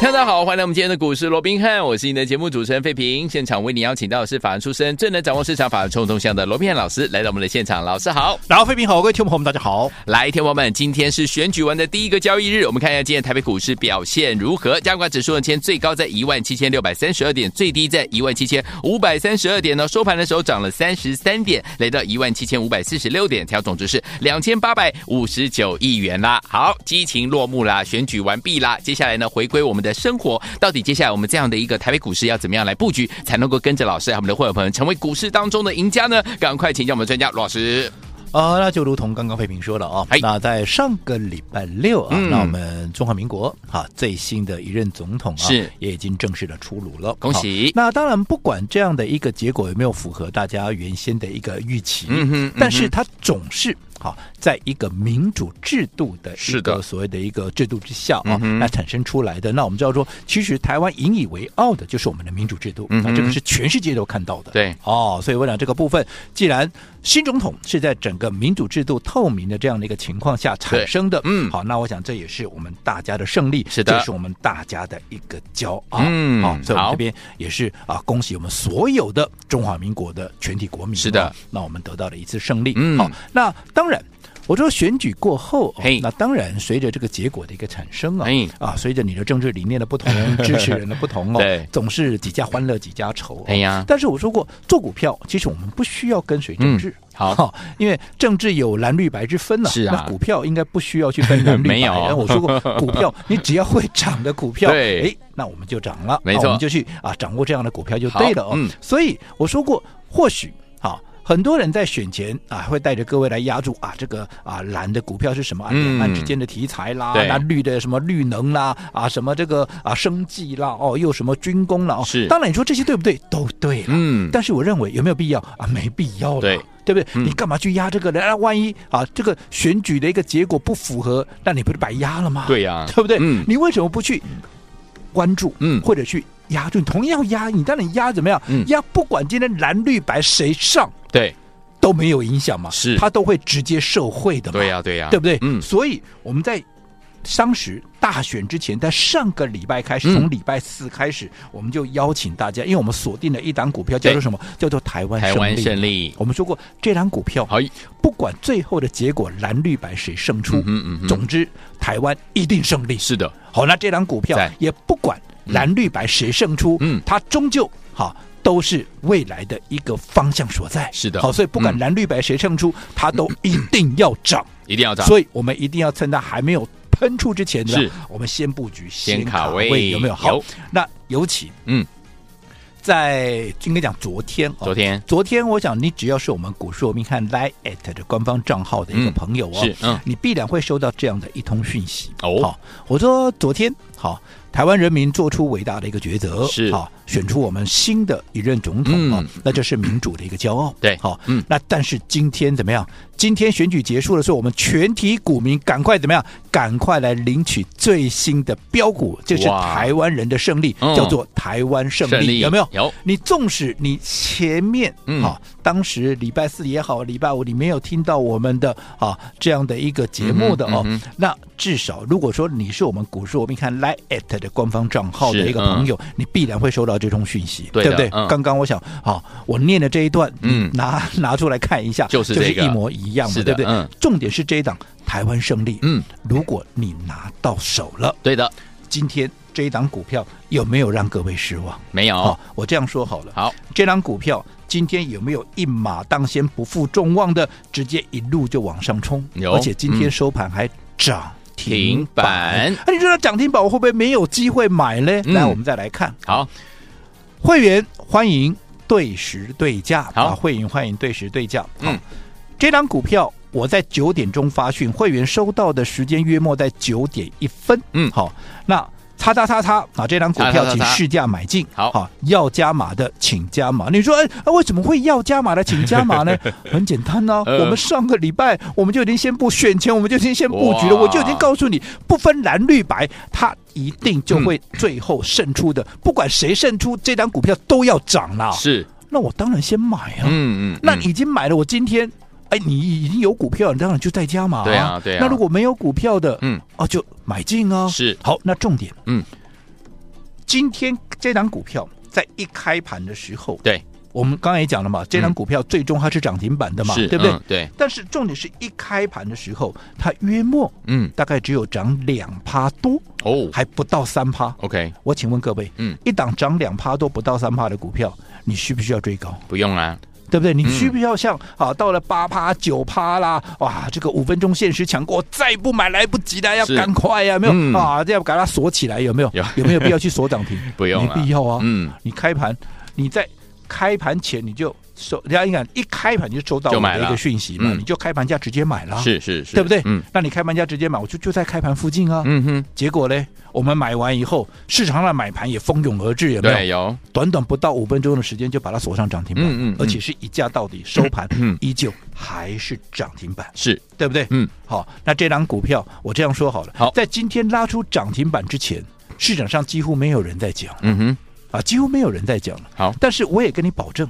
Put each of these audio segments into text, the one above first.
大家好，欢迎来我们今天的股市罗宾汉，我是你的节目主持人费平。现场为你邀请到的是法案出身、最能掌握市场法案冲动向的罗宾汉老师，来到我们的现场。老师好，然后费平好，各位听众朋友们大家好。来，听众朋友们，今天是选举完的第一个交易日，我们看一下今天台北股市表现如何？加权指数呢，今天最高在一万七千六百三十二点，最低在一万七千五百三十二点呢。收盘的时候涨了三十三点，来到一万七千五百四十六点，调总值是两千八百五十九亿元啦。好，激情落幕啦，选举完毕啦，接下来呢，回归我们的生活到。底接下来我们这样的一个台北股市要怎么样来布局，才能够跟着老师和我们的会员朋友成为股市当中的赢家呢？赶快请教我们专家罗老师。啊、呃，那就如同刚刚费平说的啊，那在上个礼拜六啊，嗯、那我们中华民国哈、啊、最新的一任总统啊，是也已经正式的出炉了，恭喜。那当然，不管这样的一个结果有没有符合大家原先的一个预期，嗯哼，嗯哼但是他总是。好，在一个民主制度的一个所谓的一个制度之下啊，那产生出来的，那我们知道说，其实台湾引以为傲的就是我们的民主制度，那这个是全世界都看到的。对，哦，所以我想这个部分，既然新总统是在整个民主制度透明的这样的一个情况下产生的，嗯，好，那我想这也是我们大家的胜利，是的，这是我们大家的一个骄傲。嗯，好，所以我们这边也是啊，恭喜我们所有的中华民国的全体国民。是的，那我们得到了一次胜利。嗯，好，那当然。我说选举过后，哦、那当然随着这个结果的一个产生啊，啊，随着你的政治理念的不同，支持人的不同哦，对总是几家欢乐几家愁。哎呀，但是我说过，做股票其实我们不需要跟随政治，嗯、好，因为政治有蓝绿白之分呢。是啊，那股票应该不需要去分蓝绿白。没有，我说过，股票你只要会涨的股票，对，哎，那我们就涨了，没错，我们就去啊掌握这样的股票就对了哦。嗯，所以我说过，或许好。很多人在选前啊，会带着各位来压住啊，这个啊蓝的股票是什么啊？两岸之间的题材啦，那绿的什么绿能啦，啊什么这个啊生计啦，哦又什么军工啦，哦是。当然你说这些对不对？都对了。嗯。但是我认为有没有必要啊？没必要了，对对不对？你干嘛去压这个呢？万一啊这个选举的一个结果不符合，那你不是白压了吗？对呀，对不对？嗯。你为什么不去关注？嗯，或者去？压住同样压，你当然压怎么样？嗯，压不管今天蓝绿白谁上，对，都没有影响嘛。是，他都会直接受贿的嘛。对呀，对呀，对不对？嗯，所以我们在当时大选之前，在上个礼拜开始，从礼拜四开始，我们就邀请大家，因为我们锁定了一档股票，叫做什么？叫做台湾台湾胜利。我们说过，这档股票，不管最后的结果蓝绿白谁胜出，嗯嗯，总之台湾一定胜利。是的，好，那这档股票也不管。蓝绿白谁胜出？嗯，它终究好都是未来的一个方向所在。是的，好，所以不管蓝绿白谁胜出，它都一定要涨，一定要涨。所以我们一定要趁它还没有喷出之前，呢，我们先布局，先卡位，有没有？好，那尤其嗯，在应该讲昨天，昨天，昨天，我想你只要是我们股市罗宾汉 Line@ 的官方账号的一个朋友哦，是，嗯，你必然会收到这样的一通讯息。哦。好，我说昨天好。台湾人民做出伟大的一个抉择，是好，选出我们新的一任总统啊，那这是民主的一个骄傲。对，好，嗯，那但是今天怎么样？今天选举结束的时候，我们全体股民赶快怎么样？赶快来领取最新的标股，这是台湾人的胜利，叫做台湾胜利，有没有？有。你纵使你前面啊，当时礼拜四也好，礼拜五你没有听到我们的啊这样的一个节目的哦，那至少如果说你是我们股市我们看 Line@ 的官方账号的一个朋友，你必然会收到这通讯息，对不对？刚刚我想，啊，我念的这一段，嗯，拿拿出来看一下，就是就是一模一样的，对不对？重点是这一档台湾胜利，嗯，如果你拿到手了，对的，今天这一档股票有没有让各位失望？没有。好，我这样说好了，好，这档股票今天有没有一马当先、不负众望的，直接一路就往上冲？有，而且今天收盘还涨。停板，那、啊、你说它涨停板，我会不会没有机会买呢？那、嗯、我们再来看，好，会员欢迎对时对价，好，啊、会员欢迎对时对价。嗯，这档股票我在九点钟发讯，会员收到的时间约莫在九点一分。嗯，好，那叉叉叉叉啊，这张股票请市价买进。好，好，要加码的请加码。你说，哎，为什么会要加码的请加码呢？很简单呢、啊，我们上个礼拜我们就已经先布选前，我们就已经先布局了，我就已经告诉你，不分蓝绿白，它一定就会最后胜出的。不管谁胜出，这张股票都要涨了。是，那我当然先买啊。嗯嗯，那已经买了，我今天。哎，你已经有股票，你当然就在加码啊。对啊，对啊。那如果没有股票的，嗯，哦，就买进啊。是。好，那重点，嗯，今天这档股票在一开盘的时候，对，我们刚才也讲了嘛，这档股票最终它是涨停板的嘛，是，对不对？对。但是重点是一开盘的时候，它约莫，嗯，大概只有涨两趴多，哦，还不到三趴。OK，我请问各位，嗯，一档涨两趴多不到三趴的股票，你需不需要追高？不用啊。对不对？你需不需要像啊，到了八趴九趴啦，哇，这个五分钟限时抢购，再不买来不及了，要赶快呀，没有啊，这要把它锁起来，有没有？有有没有必要去锁涨停？不用，没必要啊。嗯，你开盘，你在开盘前你就。收，人家你看一开盘就收到我的一个讯息嘛，你就开盘价直接买了，是是是，对不对？嗯，那你开盘价直接买，我就就在开盘附近啊。嗯哼，结果呢，我们买完以后，市场上买盘也蜂拥而至，有没有？对，有。短短不到五分钟的时间就把它锁上涨停板，嗯嗯，而且是一价到底，收盘依旧还是涨停板，是对不对？嗯，好，那这张股票我这样说好了，好，在今天拉出涨停板之前，市场上几乎没有人在讲，嗯哼，啊，几乎没有人在讲了。好，但是我也跟你保证。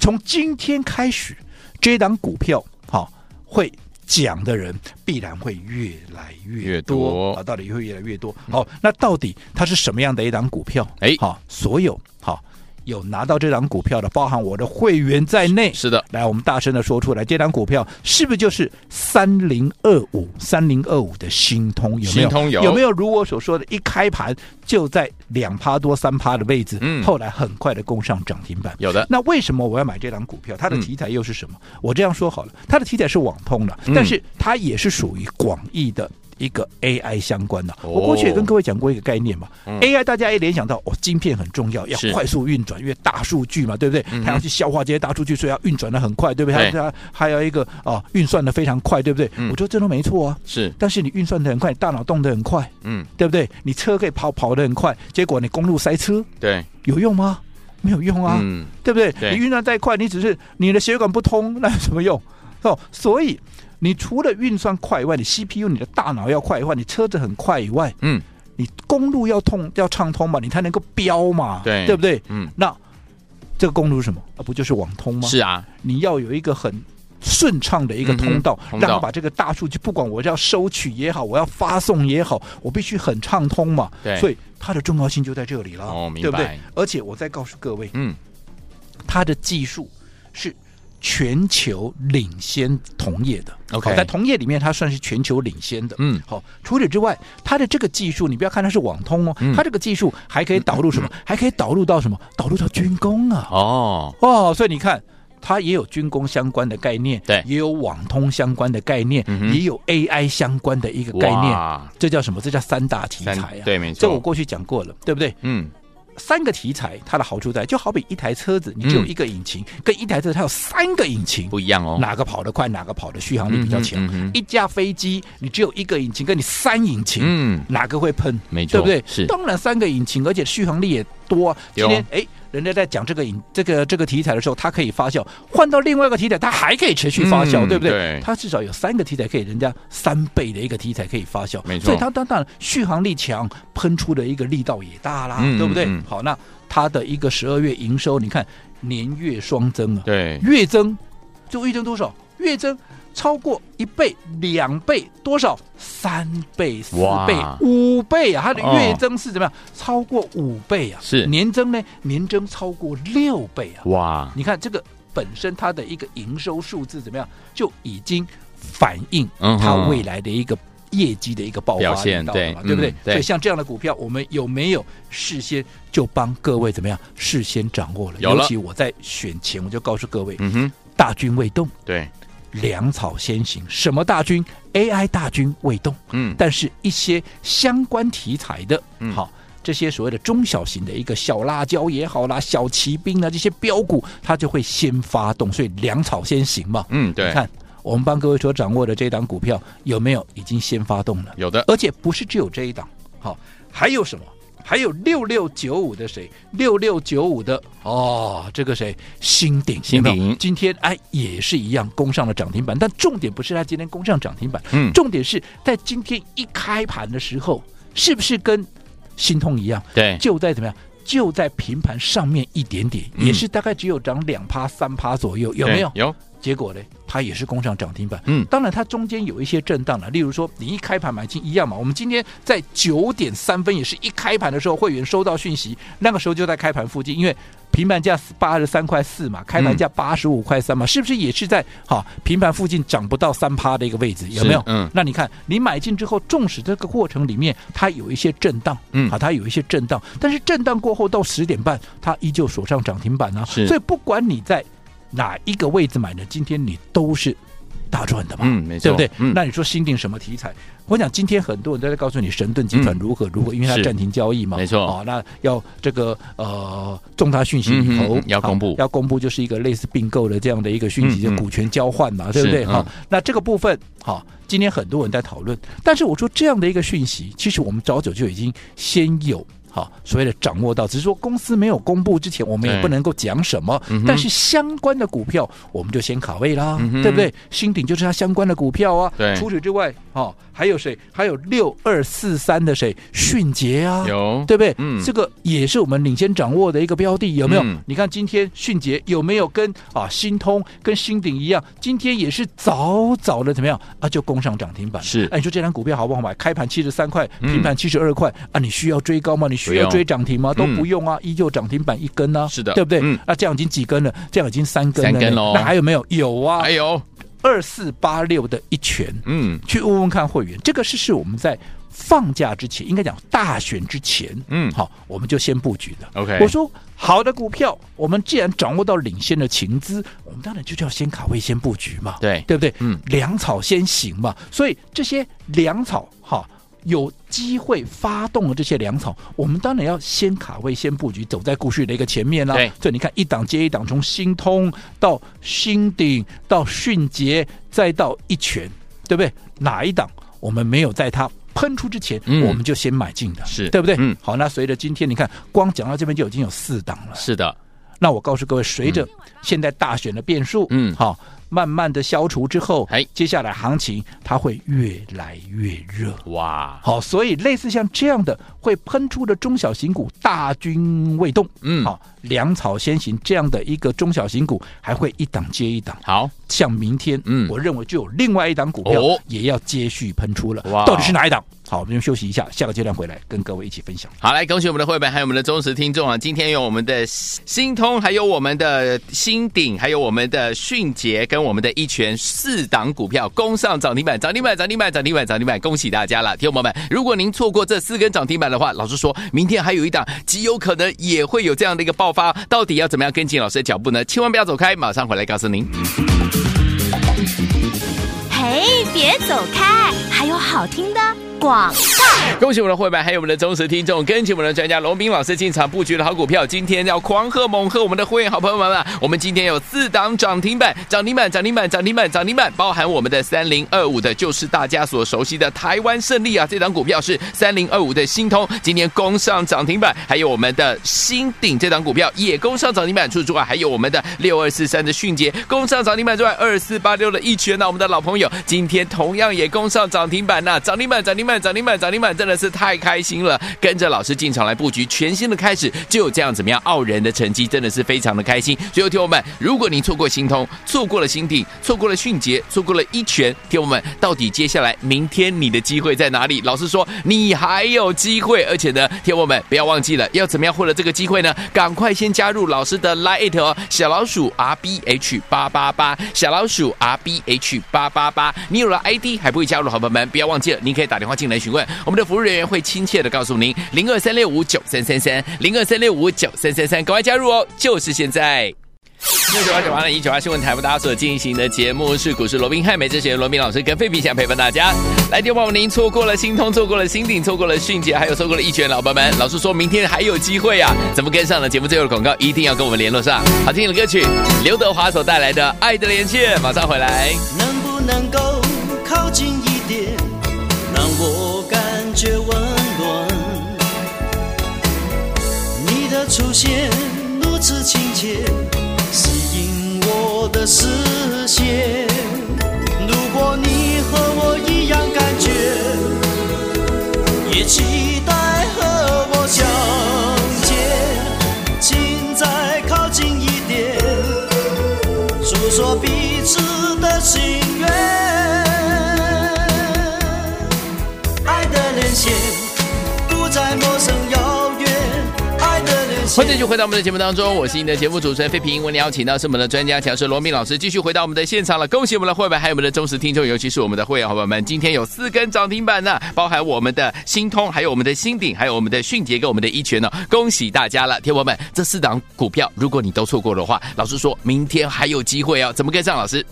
从今天开始，这档股票好会讲的人必然会越来越多啊，到底会越来越多。好，那到底它是什么样的一档股票？哎，好，所有好。有拿到这张股票的，包含我的会员在内。是的，来，我们大声的说出来，这张股票是不是就是三零二五三零二五的新通？有没有？有，有没有如我所说的，一开盘就在两趴多三趴的位置，嗯，后来很快的攻上涨停板。有的。那为什么我要买这张股票？它的题材又是什么？嗯、我这样说好了，它的题材是网通的，但是它也是属于广义的。一个 AI 相关的，我过去也跟各位讲过一个概念嘛。AI 大家也联想到哦，晶片很重要，要快速运转，因为大数据嘛，对不对？它要去消化这些大数据，所以要运转的很快，对不对？它还有一个啊，运算的非常快，对不对？我觉得这都没错啊。是，但是你运算的很快，大脑动得很快，嗯，对不对？你车可以跑跑的很快，结果你公路塞车，对，有用吗？没有用啊，对不对？你运算再快，你只是你的血管不通，那有什么用？哦，所以。你除了运算快以外，你 CPU 你的大脑要快以外，你车子很快以外，嗯，你公路要通要畅通嘛，你才能够飙嘛，对对不对？嗯，那这个公路是什么？啊，不就是网通吗？是啊，你要有一个很顺畅的一个通道，嗯、让我把这个大数据，不管我要收取也好，我要发送也好，我必须很畅通嘛。对，所以它的重要性就在这里了。对不对？而且我再告诉各位，嗯，它的技术是。全球领先同业的，OK，在同业里面，它算是全球领先的。嗯，好。除此之外，它的这个技术，你不要看它是网通哦，它这个技术还可以导入什么？还可以导入到什么？导入到军工啊！哦哦，所以你看，它也有军工相关的概念，对，也有网通相关的概念，也有 AI 相关的一个概念。这叫什么？这叫三大题材啊！对，没错。这我过去讲过了，对不对？嗯。三个题材，它的好处在，就好比一台车子，你只有一个引擎，嗯、跟一台车它有三个引擎不一样哦。哪个跑得快，哪个跑的续航力比较强？嗯嗯嗯、一架飞机，你只有一个引擎，跟你三引擎，嗯，哪个会喷？没错，对不对？是，当然三个引擎，而且续航力也多、啊。今天哎。人家在讲这个影这个这个题材的时候，它可以发酵；换到另外一个题材，它还可以持续发酵，嗯、对不对？对，它至少有三个题材可以，人家三倍的一个题材可以发酵，没错。所以它当然续航力强，喷出的一个力道也大啦，嗯、对不对？嗯、好，那它的一个十二月营收，你看年月双增啊，对，月增就月增多少？月增。超过一倍、两倍，多少？三倍、四倍、五倍啊！它的月增是怎么样？哦、超过五倍啊！是年增呢？年增超过六倍啊！哇！你看这个本身它的一个营收数字怎么样？就已经反映它未来的一个业绩的一个爆发现，对，对不对？所以像这样的股票，我们有没有事先就帮各位怎么样？事先掌握了。尤其我在选前我就告诉各位，嗯哼，大军未动，对。粮草先行，什么大军？AI 大军未动，嗯，但是一些相关题材的，嗯，好，这些所谓的中小型的一个小辣椒也好啦，小骑兵啊，这些标股，它就会先发动，所以粮草先行嘛，嗯，对，你看我们帮各位所掌握的这档股票有没有已经先发动了？有的，而且不是只有这一档，好，还有什么？还有六六九五的谁？六六九五的哦，这个谁？新鼎，新鼎今天哎也是一样攻上了涨停板，但重点不是它今天攻上涨停板，嗯，重点是在今天一开盘的时候，是不是跟心痛一样？对，就在怎么样？就在平盘上面一点点，嗯、也是大概只有涨两趴三趴左右，有没有？有。结果呢，它也是攻上涨停板。嗯，当然它中间有一些震荡了，例如说你一开盘买进一样嘛。我们今天在九点三分，也是一开盘的时候，会员收到讯息，那个时候就在开盘附近，因为平盘价八十三块四嘛，开盘价八十五块三嘛，嗯、是不是也是在好平盘附近涨不到三趴的一个位置？有没有？嗯，那你看你买进之后，纵使这个过程里面它有一些震荡，嗯，啊，它有一些震荡，但是震荡过后到十点半，它依旧锁上涨停板啊。是，所以不管你在。哪一个位置买的？今天你都是大赚的嘛？嗯，没错，对不对？嗯、那你说新定什么题材？我想今天很多人都在告诉你神盾集团如何如何，嗯、因为它暂停交易嘛，没错。哦，那要这个呃重大讯息以后、嗯、要公布，要公布就是一个类似并购的这样的一个讯息，就股权交换嘛，嗯、对不对？哈、嗯，那这个部分好，今天很多人在讨论。但是我说这样的一个讯息，其实我们早早就已经先有。好，所谓的掌握到，只是说公司没有公布之前，我们也不能够讲什么。嗯、但是相关的股票，我们就先卡位啦，嗯、对不对？新鼎就是它相关的股票啊。除此之外，哦，还有谁？还有六二四三的谁？迅捷啊，有，对不对？嗯，这个也是我们领先掌握的一个标的，有没有？嗯、你看今天迅捷有没有跟啊新通跟新鼎一样？今天也是早早的怎么样啊？就攻上涨停板。是，哎，你说这张股票好不好买？开盘七十三块，平盘七十二块啊？你需要追高吗？你？需要追涨停吗？都不用啊，依旧涨停板一根呢。是的，对不对？那这样已经几根了？这样已经三根了。三根喽。那还有没有？有啊，还有二四八六的一拳。嗯，去问问看会员，这个是是我们在放假之前，应该讲大选之前。嗯，好，我们就先布局的。OK，我说好的股票，我们既然掌握到领先的情资，我们当然就叫先卡位、先布局嘛。对，对不对？嗯，粮草先行嘛。所以这些粮草，哈。有机会发动了这些粮草，我们当然要先卡位、先布局，走在故事的一个前面啦。以你看一档接一档，从新通到新鼎到迅捷，再到一拳，对不对？哪一档我们没有在它喷出之前，嗯、我们就先买进的，是对不对？嗯，好，那随着今天你看，光讲到这边就已经有四档了。是的，那我告诉各位，随着现在大选的变数，嗯，好。慢慢的消除之后，哎，接下来行情它会越来越热，哇！好，所以类似像这样的会喷出的中小型股，大军未动，嗯，好，粮草先行这样的一个中小型股，还会一档接一档。好，像明天，嗯，我认为就有另外一档股票也要接续喷出了，哇！到底是哪一档？好，我们就休息一下，下个阶段回来跟各位一起分享。好，来恭喜我们的会员，还有我们的忠实听众啊！今天有我们的新通，还有我们的新鼎，还有我们的迅捷，跟我们的一拳四档股票攻上涨停板，涨停板，涨停板，涨停板，涨停板！恭喜大家了，听众朋友们！如果您错过这四根涨停板的话，老实说，明天还有一档极有可能也会有这样的一个爆发，到底要怎么样跟进老师的脚步呢？千万不要走开，马上回来告诉您。嘿，别走开，还有好听的。广告，恭喜我们的会员，还有我们的忠实听众，跟紧我们的专家龙斌老师进场布局的好股票，今天要狂贺猛贺我们的会员好朋友们了。我们今天有四档涨停板，涨停板，涨停板，涨停板，涨停板，包含我们的三零二五的，就是大家所熟悉的台湾胜利啊，这档股票是三零二五的新通，今天攻上涨停板，还有我们的新鼎这档股票也攻上涨停板，除此之外，还有我们的六二四三的迅捷攻上涨停板之外，二四八六的一拳呢，我们的老朋友今天同样也攻上涨停板那，涨停板，涨停板。涨停板，涨停板，真的是太开心了！跟着老师进场来布局，全新的开始就有这样怎么样傲人的成绩，真的是非常的开心。所以，听友们，如果您错过新通，错过了新鼎，错过了迅捷，错过了一拳，听友们，到底接下来明天你的机会在哪里？老师说你还有机会，而且呢，听友们不要忘记了，要怎么样获得这个机会呢？赶快先加入老师的 Lite 哦，小老鼠 R B H 八八八，小老鼠 R B H 八八八。你有了 ID 还不会加入，好朋友们不要忘忘记了，您可以打电话进来询问，我们的服务人员会亲切的告诉您，零二三六五九三三三，零二三六五九三三三，赶快加入哦，就是现在。六九八九八零一九八新闻台为大家所进行的节目是股市罗宾汉，美之选罗宾老师跟费皮想陪伴大家。来电话，您错过了新通，错过了新鼎，错过了迅捷，还有错过了一拳，老板们，老师说明天还有机会啊！怎么跟上了？节目最后的广告一定要跟我们联络上。好听的歌曲，刘德华所带来的《爱的连线》，马上回来。能不能够靠近一点，觉温暖？你的出现如此亲切，吸引我的视线。如果你和我一样感觉，也期待和我相见，请再靠近一点，诉说彼此的心欢迎继续回到我们的节目当中，我是你的节目主持人费平。我们邀请到是我们的专家强师罗宾老师，继续回到我们的现场了。恭喜我们的会员，还有我们的忠实听众，尤其是我们的会员伙伴们，今天有四根涨停板呢，包含我们的新通，还有我们的新鼎，还有我们的迅捷跟我们的一拳呢，恭喜大家了，天友们！这四档股票，如果你都错过的话，老师说明天还有机会哦，怎么跟上？老师？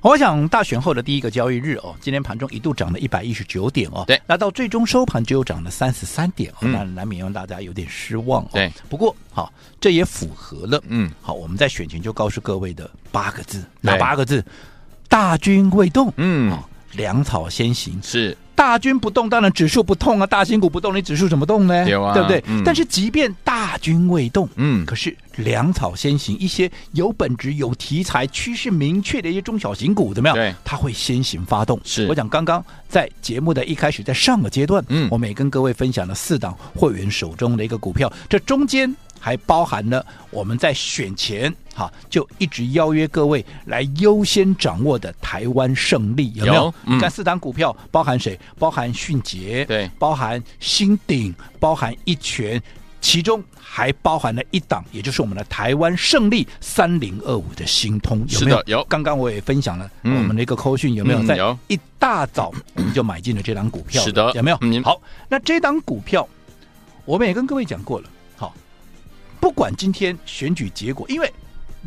我想大选后的第一个交易日哦，今天盘中一度涨了一百一十九点哦，对，那到最终收盘只有涨了三十三点哦，那、嗯、难免让大家有点失望哦。对，不过好，这也符合了嗯，好，我们在选前就告诉各位的八个字，哪八个字？大军未动，嗯，粮草先行是。大军不动，当然指数不痛啊！大新股不动，你指数怎么动呢？有啊，对不对？嗯、但是即便大军未动，嗯，可是粮草先行，一些有本质、有题材、趋势明确的一些中小型股，怎么样？对，它会先行发动。是，我讲刚刚在节目的一开始，在上个阶段，嗯，我们也跟各位分享了四档会员手中的一个股票，这中间。还包含了我们在选前哈，就一直邀约各位来优先掌握的台湾胜利有没有？你看、嗯、四档股票包含谁？包含迅捷，对，包含新鼎，包含一拳，其中还包含了一档，也就是我们的台湾胜利三零二五的新通，有没有？有。刚刚我也分享了我们的一个扣讯，有没有？在一大早我们就买进了这档股票，是的，有没有？嗯、好，那这档股票我们也跟各位讲过了。好不管今天选举结果，因为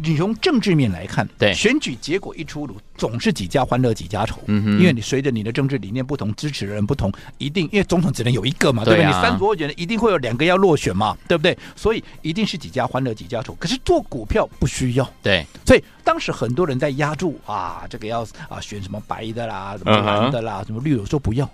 你从政治面来看，对选举结果一出炉，总是几家欢乐几家愁。嗯哼，因为你随着你的政治理念不同，支持的人不同，一定因为总统只能有一个嘛，对不对？对啊、你三组候选人一定会有两个要落选嘛，对不对？所以一定是几家欢乐几家愁。可是做股票不需要，对，所以当时很多人在压住啊，这个要啊选什么白的啦，什么蓝的啦，什么绿的，说不要，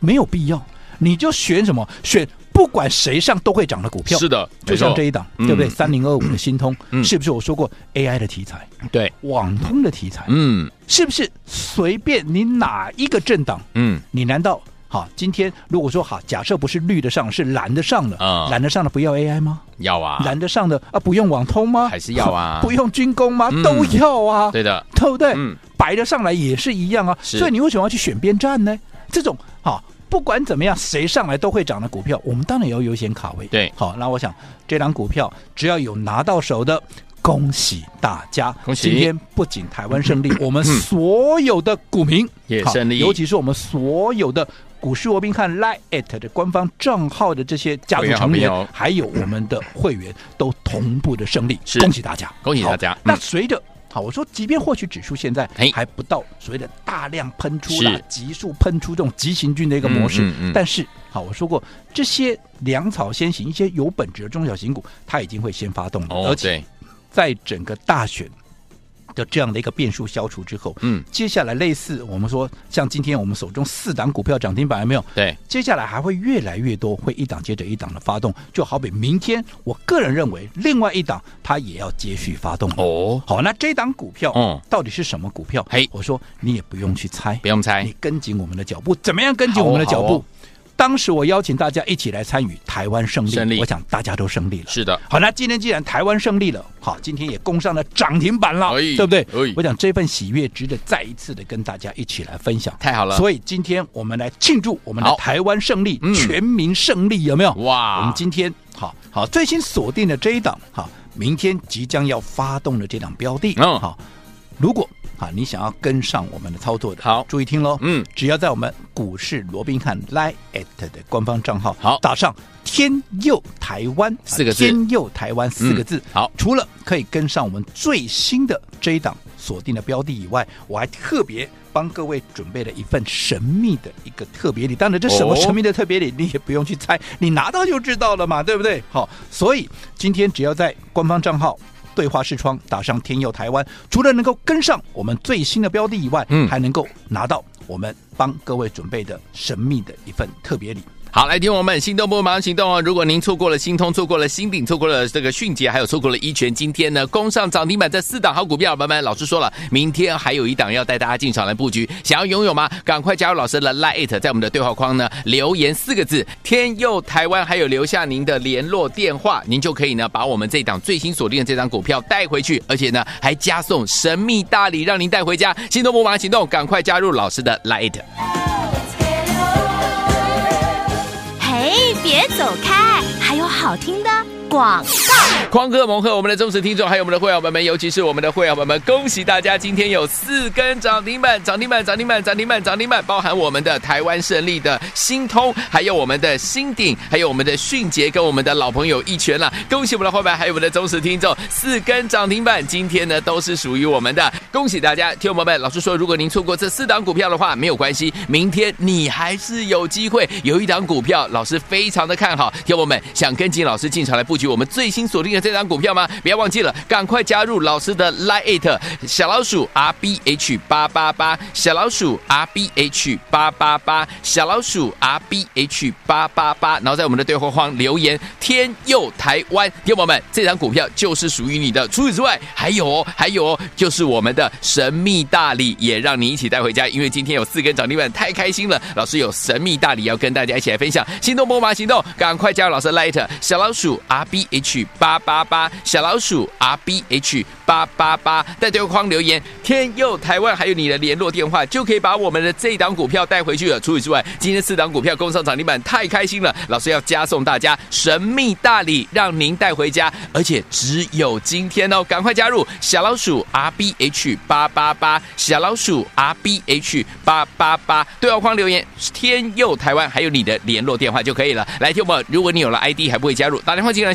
没有必要，你就选什么选。不管谁上都会涨的股票，是的，就像这一档，嗯、对不对？三零二五的新通，嗯、是不是我说过 AI 的题材？对，网通的题材，嗯，是不是随便你哪一个政党，嗯，你难道好？今天如果说好，假设不是绿的上，是蓝的上的啊，蓝的上的不要 AI 吗？要啊，蓝的上的啊，不用网通吗？还是要啊？不用军工吗？嗯、都要啊，对的，对不对？嗯，白的上来也是一样啊，所以你为什么要去选边站呢？这种好。不管怎么样，谁上来都会涨的股票，我们当然也要优先卡位。对，好，那我想这档股票只要有拿到手的，恭喜大家！恭喜！今天不仅台湾胜利，嗯、我们所有的股民也胜利，尤其是我们所有的股市罗宾汉 Line@ 的官方账号的这些家族成员，还有我们的会员，都同步的胜利，恭喜大家！恭喜大家！那随着。好，我说，即便获取指数现在还不到所谓的大量喷出啦、急速喷出这种急行军的一个模式，嗯嗯嗯、但是，好，我说过，这些粮草先行、一些有本质的中小型股，它已经会先发动了，哦、而且在整个大选。的这样的一个变数消除之后，嗯，接下来类似我们说，像今天我们手中四档股票涨停板有没有？对，接下来还会越来越多，会一档接着一档的发动，就好比明天，我个人认为另外一档它也要接续发动哦。好，那这档股票，嗯，到底是什么股票？嘿，我说你也不用去猜，不用猜，你跟紧我们的脚步，怎么样跟紧我们的脚步？当时我邀请大家一起来参与台湾胜利，胜利，我想大家都胜利了。是的，好，那今天既然台湾胜利了，好，今天也攻上了涨停板了，对不对？我想这份喜悦值得再一次的跟大家一起来分享。太好了，所以今天我们来庆祝我们的台湾胜利，全民胜利，有没有？哇！我们今天好好最新锁定的这一档，好，明天即将要发动的这档标的，嗯，好，如果。啊，你想要跟上我们的操作的，好，注意听喽。嗯，只要在我们股市罗宾汉 Line@ 的官方账号，好，打上“天佑台湾”四个字，“天佑台湾”四个字。嗯、好，除了可以跟上我们最新的这一档锁定的标的以外，我还特别帮各位准备了一份神秘的一个特别礼。当然，这什么神秘的特别礼，你也不用去猜，你拿到就知道了嘛，对不对？好，所以今天只要在官方账号。对话视窗打上“天佑台湾”，除了能够跟上我们最新的标的以外，嗯，还能够拿到我们帮各位准备的神秘的一份特别礼。好，来听我们心动不如马上行动哦！如果您错过了新通，错过了新鼎，错过了这个迅捷，还有错过了一全，今天呢攻上涨停板这四档好股票，朋友们，老师说了，明天还有一档要带大家进场来布局，想要拥有吗？赶快加入老师的 Light，在我们的对话框呢留言四个字“天佑台湾”，还有留下您的联络电话，您就可以呢把我们这档最新锁定的这张股票带回去，而且呢还加送神秘大礼，让您带回家。心动不如马上行动，赶快加入老师的 Light。别走开，还有好听的广告。狂贺猛贺我们的忠实听众，还有我们的会员朋友们，尤其是我们的会员朋友们，恭喜大家！今天有四根涨停板，涨停板，涨停板，涨停板，涨停板，包含我们的台湾胜利的新通，还有我们的新鼎，还有我们的迅捷，跟我们的老朋友一拳了。恭喜我们的会员，还有我们的忠实听众，四根涨停板，今天呢都是属于我们的。恭喜大家，听友们，老师说，如果您错过这四档股票的话，没有关系，明天你还是有机会。有一档股票，老师非常的看好，听友们想跟进老师进场来布局我们最新锁定的这张股票吗？不要忘记了，赶快加入老师的 Line 小老鼠 R B H 八八八，小老鼠 R B H 八八八，小老鼠 R B H 八八八，然后在我们的对话框留言“天佑台湾”，听众朋友们，这张股票就是属于你的。除此之外，还有哦，还有哦，就是我们的。神秘大礼也让你一起带回家，因为今天有四根涨停板，太开心了！老师有神秘大礼要跟大家一起来分享，心动不马行动，赶快加入老师 Light 小老鼠 R B B H 八八八，小老鼠 R B H 八八八，在对话框留言“天佑台湾”，还有你的联络电话，就可以把我们的这档股票带回去了。除此之外，今天四档股票攻上涨停板，太开心了！老师要加送大家神秘大礼，让您带回家，而且只有今天哦！赶快加入小老鼠 R B H。八八八小老鼠 R B H 八八八对话框留言天佑台湾，还有你的联络电话就可以了。来，听我们，如果你有了 ID 还不会加入，打电话进来